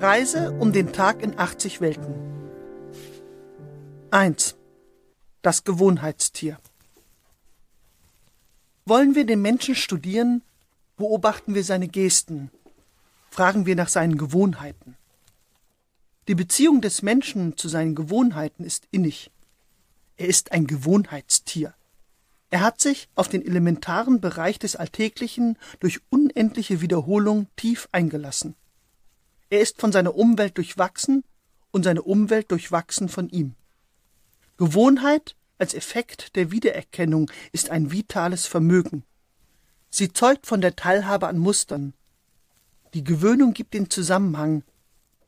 Reise um den Tag in 80 Welten. 1. Das Gewohnheitstier. Wollen wir den Menschen studieren, beobachten wir seine Gesten, fragen wir nach seinen Gewohnheiten. Die Beziehung des Menschen zu seinen Gewohnheiten ist innig. Er ist ein Gewohnheitstier. Er hat sich auf den elementaren Bereich des Alltäglichen durch unendliche Wiederholung tief eingelassen. Er ist von seiner Umwelt durchwachsen und seine Umwelt durchwachsen von ihm. Gewohnheit als Effekt der Wiedererkennung ist ein vitales Vermögen. Sie zeugt von der Teilhabe an Mustern. Die Gewöhnung gibt den Zusammenhang.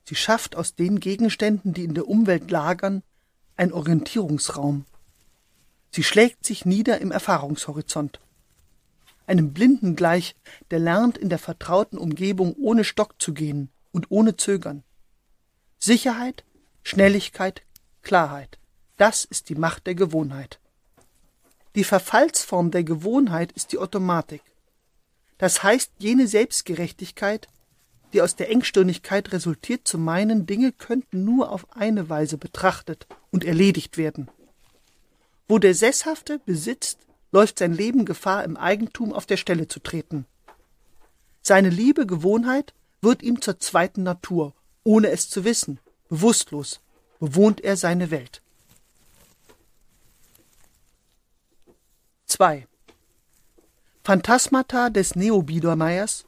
Sie schafft aus den Gegenständen, die in der Umwelt lagern, ein Orientierungsraum. Sie schlägt sich nieder im Erfahrungshorizont. Einem Blinden gleich, der lernt, in der vertrauten Umgebung ohne Stock zu gehen, und ohne Zögern. Sicherheit, Schnelligkeit, Klarheit. Das ist die Macht der Gewohnheit. Die Verfallsform der Gewohnheit ist die Automatik. Das heißt jene Selbstgerechtigkeit, die aus der Engstirnigkeit resultiert, zu meinen, Dinge könnten nur auf eine Weise betrachtet und erledigt werden. Wo der Sesshafte besitzt, läuft sein Leben Gefahr, im Eigentum auf der Stelle zu treten. Seine liebe Gewohnheit wird ihm zur zweiten Natur, ohne es zu wissen, bewusstlos, bewohnt er seine Welt. 2. Phantasmata des Neobiedermeiers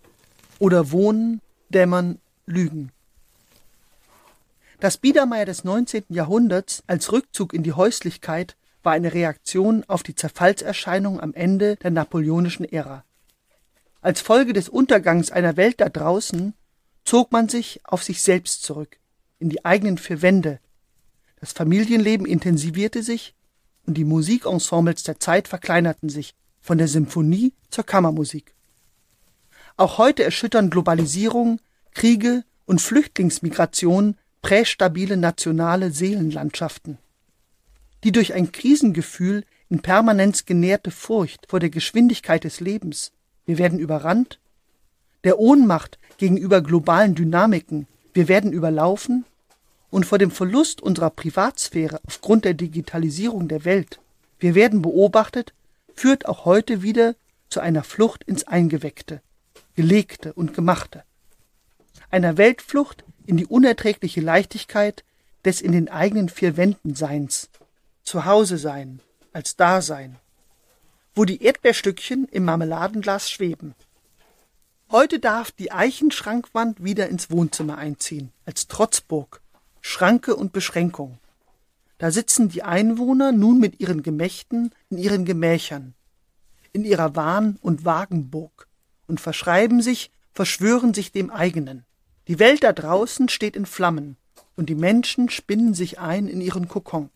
oder Wohnen, Dämmern, Lügen. Das Biedermeier des 19. Jahrhunderts als Rückzug in die Häuslichkeit war eine Reaktion auf die Zerfallserscheinung am Ende der napoleonischen Ära. Als Folge des Untergangs einer Welt da draußen zog man sich auf sich selbst zurück, in die eigenen vier Wände. Das Familienleben intensivierte sich und die Musikensembles der Zeit verkleinerten sich, von der Symphonie zur Kammermusik. Auch heute erschüttern Globalisierung, Kriege und Flüchtlingsmigration prästabile nationale Seelenlandschaften. Die durch ein Krisengefühl in Permanenz genährte Furcht vor der Geschwindigkeit des Lebens, wir werden überrannt, der Ohnmacht gegenüber globalen Dynamiken, wir werden überlaufen und vor dem Verlust unserer Privatsphäre aufgrund der Digitalisierung der Welt, wir werden beobachtet, führt auch heute wieder zu einer Flucht ins Eingeweckte, Gelegte und Gemachte. Einer Weltflucht in die unerträgliche Leichtigkeit des in den eigenen vier Wänden Seins, zu Hause sein, als Dasein, wo die Erdbeerstückchen im Marmeladenglas schweben, Heute darf die Eichenschrankwand wieder ins Wohnzimmer einziehen, als Trotzburg, Schranke und Beschränkung. Da sitzen die Einwohner nun mit ihren Gemächten in ihren Gemächern, in ihrer Wahn- und Wagenburg und verschreiben sich, verschwören sich dem eigenen. Die Welt da draußen steht in Flammen und die Menschen spinnen sich ein in ihren Kokon.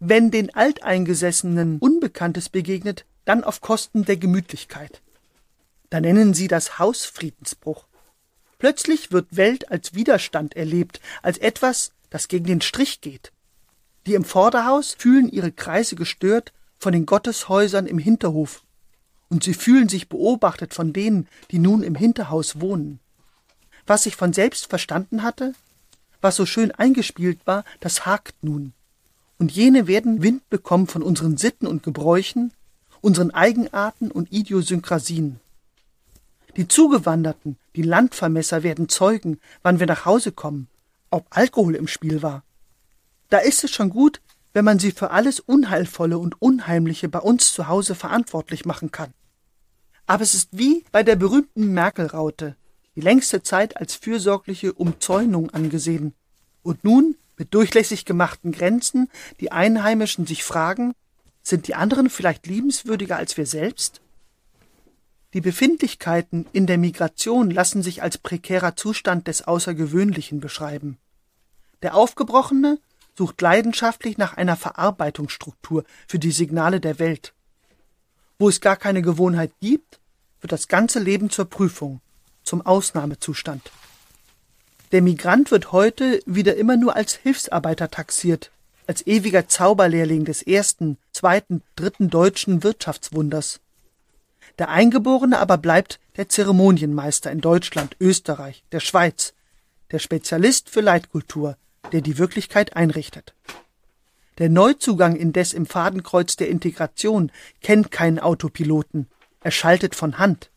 Wenn den Alteingesessenen Unbekanntes begegnet, dann auf Kosten der Gemütlichkeit. Da nennen sie das Hausfriedensbruch. Plötzlich wird Welt als Widerstand erlebt, als etwas, das gegen den Strich geht. Die im Vorderhaus fühlen ihre Kreise gestört von den Gotteshäusern im Hinterhof, und sie fühlen sich beobachtet von denen, die nun im Hinterhaus wohnen. Was sich von selbst verstanden hatte, was so schön eingespielt war, das hakt nun. Und jene werden Wind bekommen von unseren Sitten und Gebräuchen, unseren Eigenarten und Idiosynkrasien. Die Zugewanderten, die Landvermesser werden Zeugen, wann wir nach Hause kommen, ob Alkohol im Spiel war. Da ist es schon gut, wenn man sie für alles Unheilvolle und Unheimliche bei uns zu Hause verantwortlich machen kann. Aber es ist wie bei der berühmten Merkel-Raute, die längste Zeit als fürsorgliche Umzäunung angesehen. Und nun, mit durchlässig gemachten Grenzen, die Einheimischen sich fragen, sind die anderen vielleicht liebenswürdiger als wir selbst? Die Befindlichkeiten in der Migration lassen sich als prekärer Zustand des Außergewöhnlichen beschreiben. Der Aufgebrochene sucht leidenschaftlich nach einer Verarbeitungsstruktur für die Signale der Welt. Wo es gar keine Gewohnheit gibt, wird das ganze Leben zur Prüfung, zum Ausnahmezustand. Der Migrant wird heute wieder immer nur als Hilfsarbeiter taxiert, als ewiger Zauberlehrling des ersten, zweiten, dritten deutschen Wirtschaftswunders. Der Eingeborene aber bleibt der Zeremonienmeister in Deutschland, Österreich, der Schweiz, der Spezialist für Leitkultur, der die Wirklichkeit einrichtet. Der Neuzugang indes im Fadenkreuz der Integration kennt keinen Autopiloten, er schaltet von Hand.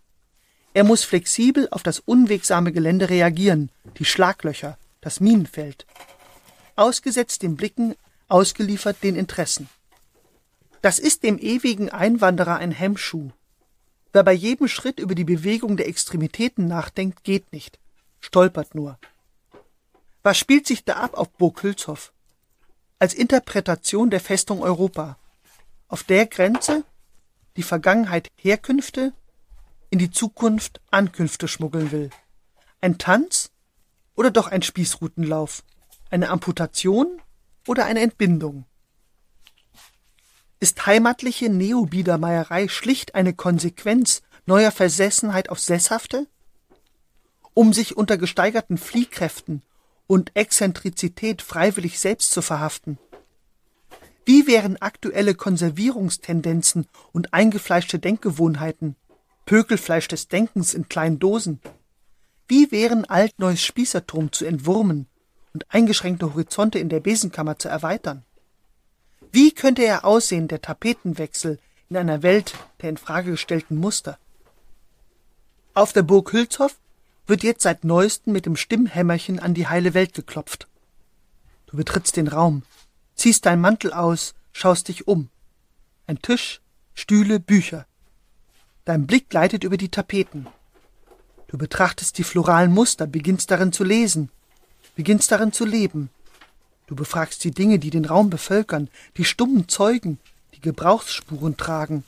Er muss flexibel auf das unwegsame Gelände reagieren, die Schlaglöcher, das Minenfeld. Ausgesetzt den Blicken, ausgeliefert den Interessen. Das ist dem ewigen Einwanderer ein Hemmschuh. Wer bei jedem Schritt über die Bewegung der Extremitäten nachdenkt, geht nicht, stolpert nur. Was spielt sich da ab auf Burg Hülshoff? Als Interpretation der Festung Europa. Auf der Grenze die Vergangenheit Herkünfte, in die Zukunft Ankünfte schmuggeln will. Ein Tanz oder doch ein Spießrutenlauf? Eine Amputation oder eine Entbindung? Ist heimatliche Neobiedermeierei schlicht eine Konsequenz neuer Versessenheit auf Sesshafte? Um sich unter gesteigerten Fliehkräften und Exzentrizität freiwillig selbst zu verhaften? Wie wären aktuelle Konservierungstendenzen und eingefleischte Denkgewohnheiten Pökelfleisch des Denkens in kleinen Dosen. Wie wären altneues Spießertum zu entwurmen und eingeschränkte Horizonte in der Besenkammer zu erweitern? Wie könnte er aussehen, der Tapetenwechsel in einer Welt der in Frage gestellten Muster? Auf der Burg Hülshoff wird jetzt seit neuestem mit dem Stimmhämmerchen an die heile Welt geklopft. Du betrittst den Raum, ziehst dein Mantel aus, schaust dich um. Ein Tisch, Stühle, Bücher. Dein Blick gleitet über die Tapeten. Du betrachtest die floralen Muster, beginnst darin zu lesen, beginnst darin zu leben. Du befragst die Dinge, die den Raum bevölkern, die stummen Zeugen, die Gebrauchsspuren tragen,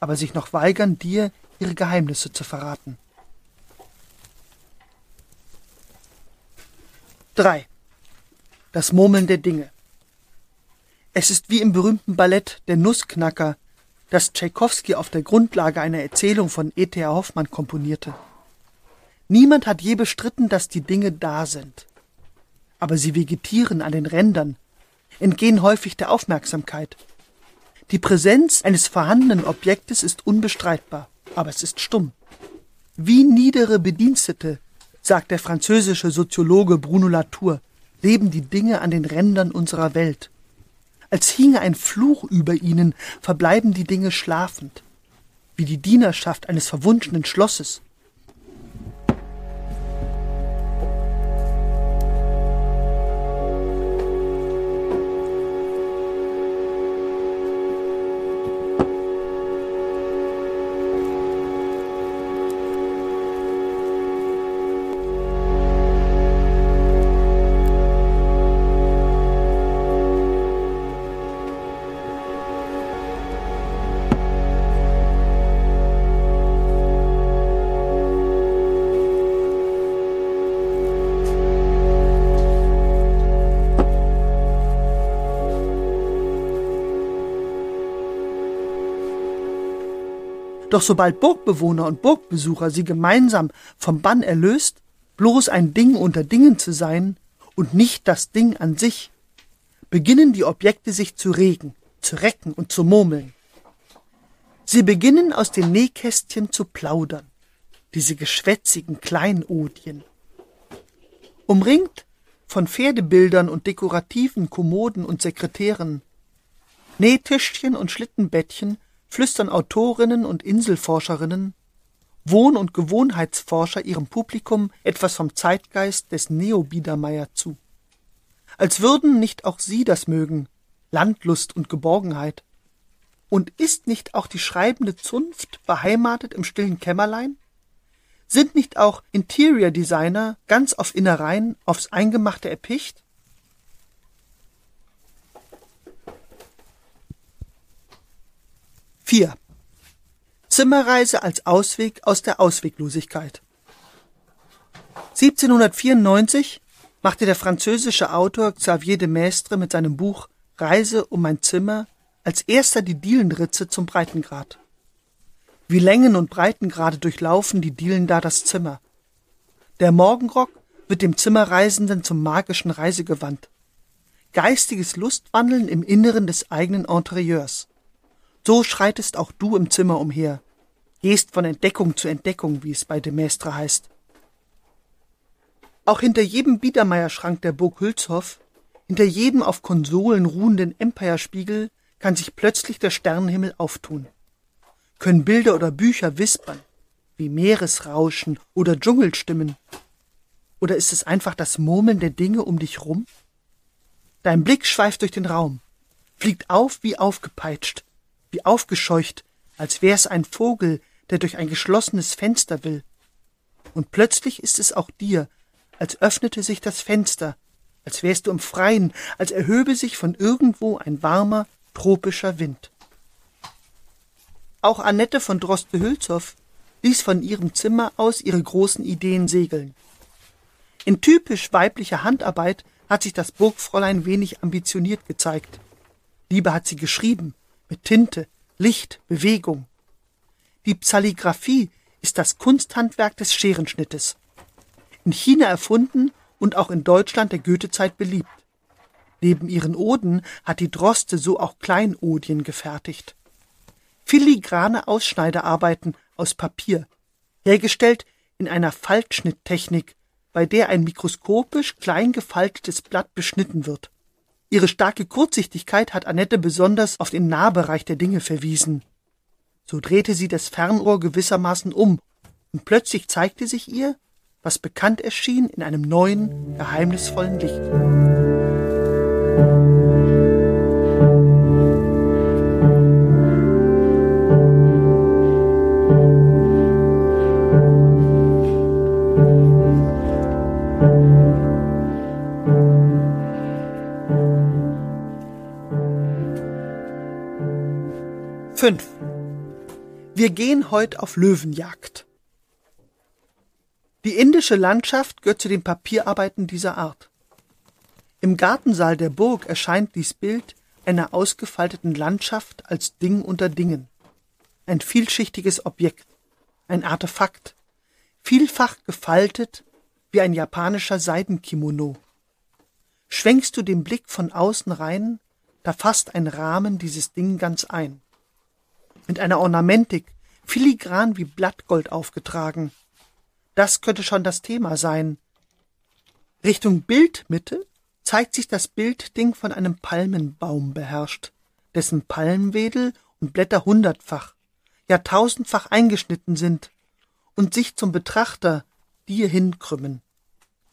aber sich noch weigern, dir ihre Geheimnisse zu verraten. 3. Das Murmeln der Dinge. Es ist wie im berühmten Ballett Der Nussknacker, das Tschaikowski auf der Grundlage einer Erzählung von E.T.A. Hoffmann komponierte. Niemand hat je bestritten, dass die Dinge da sind. Aber sie vegetieren an den Rändern, entgehen häufig der Aufmerksamkeit. Die Präsenz eines vorhandenen Objektes ist unbestreitbar, aber es ist stumm. Wie niedere Bedienstete, sagt der französische Soziologe Bruno Latour, leben die Dinge an den Rändern unserer Welt. Als hinge ein Fluch über ihnen, verbleiben die Dinge schlafend, wie die Dienerschaft eines verwunschenen Schlosses. Doch sobald Burgbewohner und Burgbesucher sie gemeinsam vom Bann erlöst, bloß ein Ding unter Dingen zu sein und nicht das Ding an sich, beginnen die Objekte sich zu regen, zu recken und zu murmeln. Sie beginnen aus den Nähkästchen zu plaudern, diese geschwätzigen Kleinodien. Umringt von Pferdebildern und dekorativen Kommoden und Sekretären, Nähtischchen und Schlittenbettchen flüstern Autorinnen und Inselforscherinnen, Wohn- und Gewohnheitsforscher ihrem Publikum etwas vom Zeitgeist des Neo-Biedermeier zu. Als würden nicht auch sie das mögen, Landlust und Geborgenheit. Und ist nicht auch die schreibende Zunft beheimatet im stillen Kämmerlein? Sind nicht auch Interior Designer ganz auf Innereien, aufs Eingemachte erpicht? 4. Zimmerreise als Ausweg aus der Ausweglosigkeit. 1794 machte der französische Autor Xavier de Maistre mit seinem Buch Reise um mein Zimmer als erster die Dielenritze zum Breitengrad. Wie Längen und Breitengrade durchlaufen die Dielen da das Zimmer. Der Morgenrock wird dem Zimmerreisenden zum magischen Reisegewand. Geistiges Lustwandeln im Inneren des eigenen Interieurs. So schreitest auch du im Zimmer umher, gehst von Entdeckung zu Entdeckung, wie es bei de Maistre heißt. Auch hinter jedem Biedermeierschrank der Burg Hülshoff, hinter jedem auf Konsolen ruhenden Empire-Spiegel kann sich plötzlich der Sternenhimmel auftun. Können Bilder oder Bücher wispern, wie Meeresrauschen oder Dschungelstimmen. Oder ist es einfach das Murmeln der Dinge um dich rum? Dein Blick schweift durch den Raum, fliegt auf wie aufgepeitscht, wie aufgescheucht, als wär's ein Vogel, der durch ein geschlossenes Fenster will. Und plötzlich ist es auch dir, als öffnete sich das Fenster, als wärst du im Freien, als erhöbe sich von irgendwo ein warmer, tropischer Wind. Auch Annette von Droste-Hülshoff ließ von ihrem Zimmer aus ihre großen Ideen segeln. In typisch weiblicher Handarbeit hat sich das Burgfräulein wenig ambitioniert gezeigt. Lieber hat sie geschrieben, mit Tinte, Licht, Bewegung. Die Psalligraphie ist das Kunsthandwerk des Scherenschnittes. In China erfunden und auch in Deutschland der Goethezeit beliebt. Neben ihren Oden hat die Droste so auch Kleinodien gefertigt. Filigrane Ausschneiderarbeiten aus Papier, hergestellt in einer Faltschnitttechnik, bei der ein mikroskopisch klein gefaltetes Blatt beschnitten wird. Ihre starke Kurzsichtigkeit hat Annette besonders auf den Nahbereich der Dinge verwiesen. So drehte sie das Fernrohr gewissermaßen um, und plötzlich zeigte sich ihr, was bekannt erschien, in einem neuen, geheimnisvollen Licht. Fünf. Wir gehen heute auf Löwenjagd. Die indische Landschaft gehört zu den Papierarbeiten dieser Art. Im Gartensaal der Burg erscheint dies Bild einer ausgefalteten Landschaft als Ding unter Dingen. Ein vielschichtiges Objekt, ein Artefakt, vielfach gefaltet wie ein japanischer Seidenkimono. Schwenkst du den Blick von außen rein, da fasst ein Rahmen dieses Ding ganz ein mit einer Ornamentik, filigran wie Blattgold aufgetragen. Das könnte schon das Thema sein. Richtung Bildmitte zeigt sich das Bildding von einem Palmenbaum beherrscht, dessen Palmwedel und Blätter hundertfach, ja tausendfach eingeschnitten sind und sich zum Betrachter dir hinkrümmen,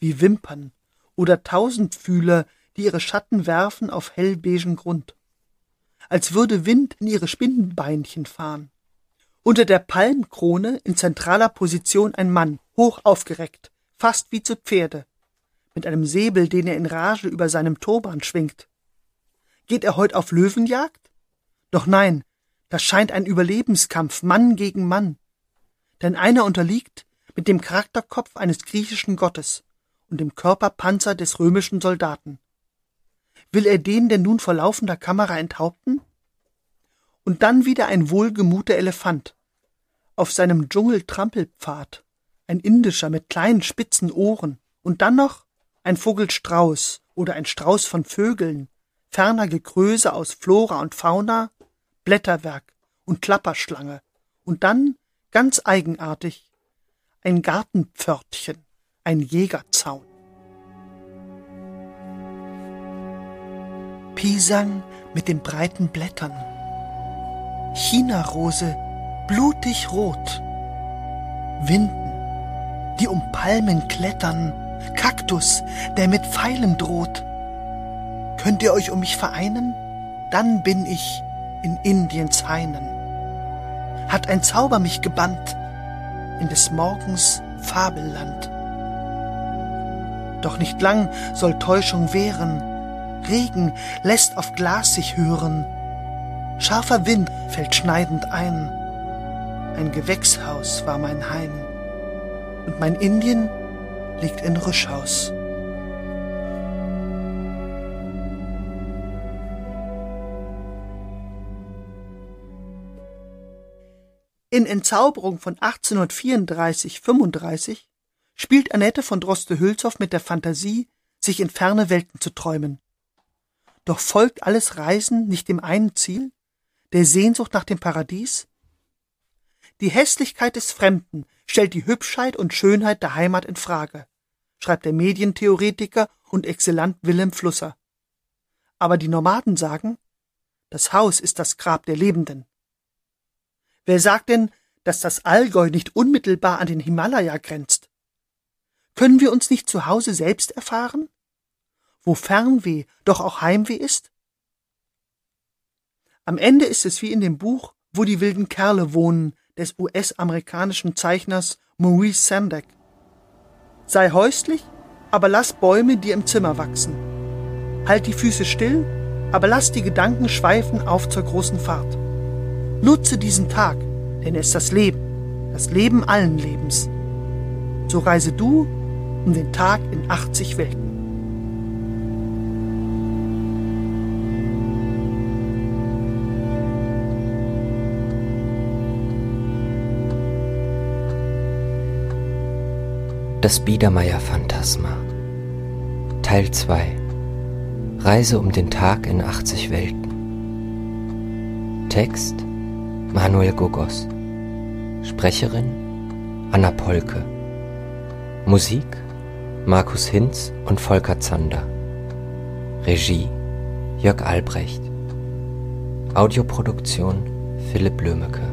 wie Wimpern oder Tausendfühler, die ihre Schatten werfen auf hellbeigen Grund als würde Wind in ihre Spinnenbeinchen fahren. Unter der Palmkrone in zentraler Position ein Mann, hoch aufgereckt, fast wie zu Pferde, mit einem Säbel, den er in Rage über seinem Turban schwingt. Geht er heut auf Löwenjagd? Doch nein, das scheint ein Überlebenskampf Mann gegen Mann. Denn einer unterliegt mit dem Charakterkopf eines griechischen Gottes und dem Körperpanzer des römischen Soldaten. Will er den denn nun vor laufender Kamera enthaupten? Und dann wieder ein wohlgemuter Elefant. Auf seinem Dschungeltrampelpfad. Ein indischer mit kleinen spitzen Ohren. Und dann noch ein Vogelstrauß oder ein Strauß von Vögeln. Ferner Gekröse aus Flora und Fauna, Blätterwerk und Klapperschlange. Und dann, ganz eigenartig, ein Gartenpförtchen, ein Jägerzaun. Pisang mit den breiten Blättern. Chinarose, blutig rot. Winden, die um Palmen klettern. Kaktus, der mit Pfeilen droht. Könnt ihr euch um mich vereinen? Dann bin ich in Indiens Hainen. Hat ein Zauber mich gebannt in des Morgens Fabelland. Doch nicht lang soll Täuschung währen, Regen lässt auf Glas sich hören. Scharfer Wind fällt schneidend ein. Ein Gewächshaus war mein Heim und mein Indien liegt in Rüschhaus. In Entzauberung von 1834-35 spielt Annette von Droste-Hülshoff mit der Fantasie, sich in ferne Welten zu träumen. Doch folgt alles Reisen nicht dem einen Ziel, der Sehnsucht nach dem Paradies? Die Hässlichkeit des Fremden stellt die Hübschheit und Schönheit der Heimat in Frage, schreibt der Medientheoretiker und Exzellant Wilhelm Flusser. Aber die Nomaden sagen, das Haus ist das Grab der Lebenden. Wer sagt denn, dass das Allgäu nicht unmittelbar an den Himalaya grenzt? Können wir uns nicht zu Hause selbst erfahren? Wo Fernweh doch auch Heimweh ist? Am Ende ist es wie in dem Buch Wo die wilden Kerle wohnen des US-amerikanischen Zeichners Maurice Sendak. Sei häuslich, aber lass Bäume dir im Zimmer wachsen. Halt die Füße still, aber lass die Gedanken schweifen auf zur großen Fahrt. Nutze diesen Tag, denn er ist das Leben, das Leben allen Lebens. So reise du um den Tag in 80 Welten. Das Biedermeier-Phantasma. Teil 2 Reise um den Tag in 80 Welten. Text Manuel Gogos. Sprecherin Anna Polke. Musik Markus Hinz und Volker Zander. Regie Jörg Albrecht. Audioproduktion Philipp Lömecke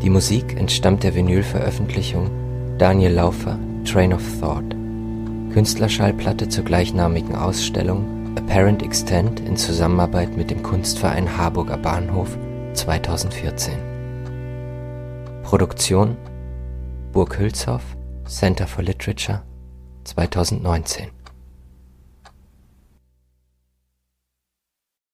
Die Musik entstammt der Vinylveröffentlichung Daniel Laufer Train of Thought. Künstlerschallplatte zur gleichnamigen Ausstellung Apparent Extent in Zusammenarbeit mit dem Kunstverein Harburger Bahnhof 2014 Produktion Burg Hülshoff Center for Literature 2019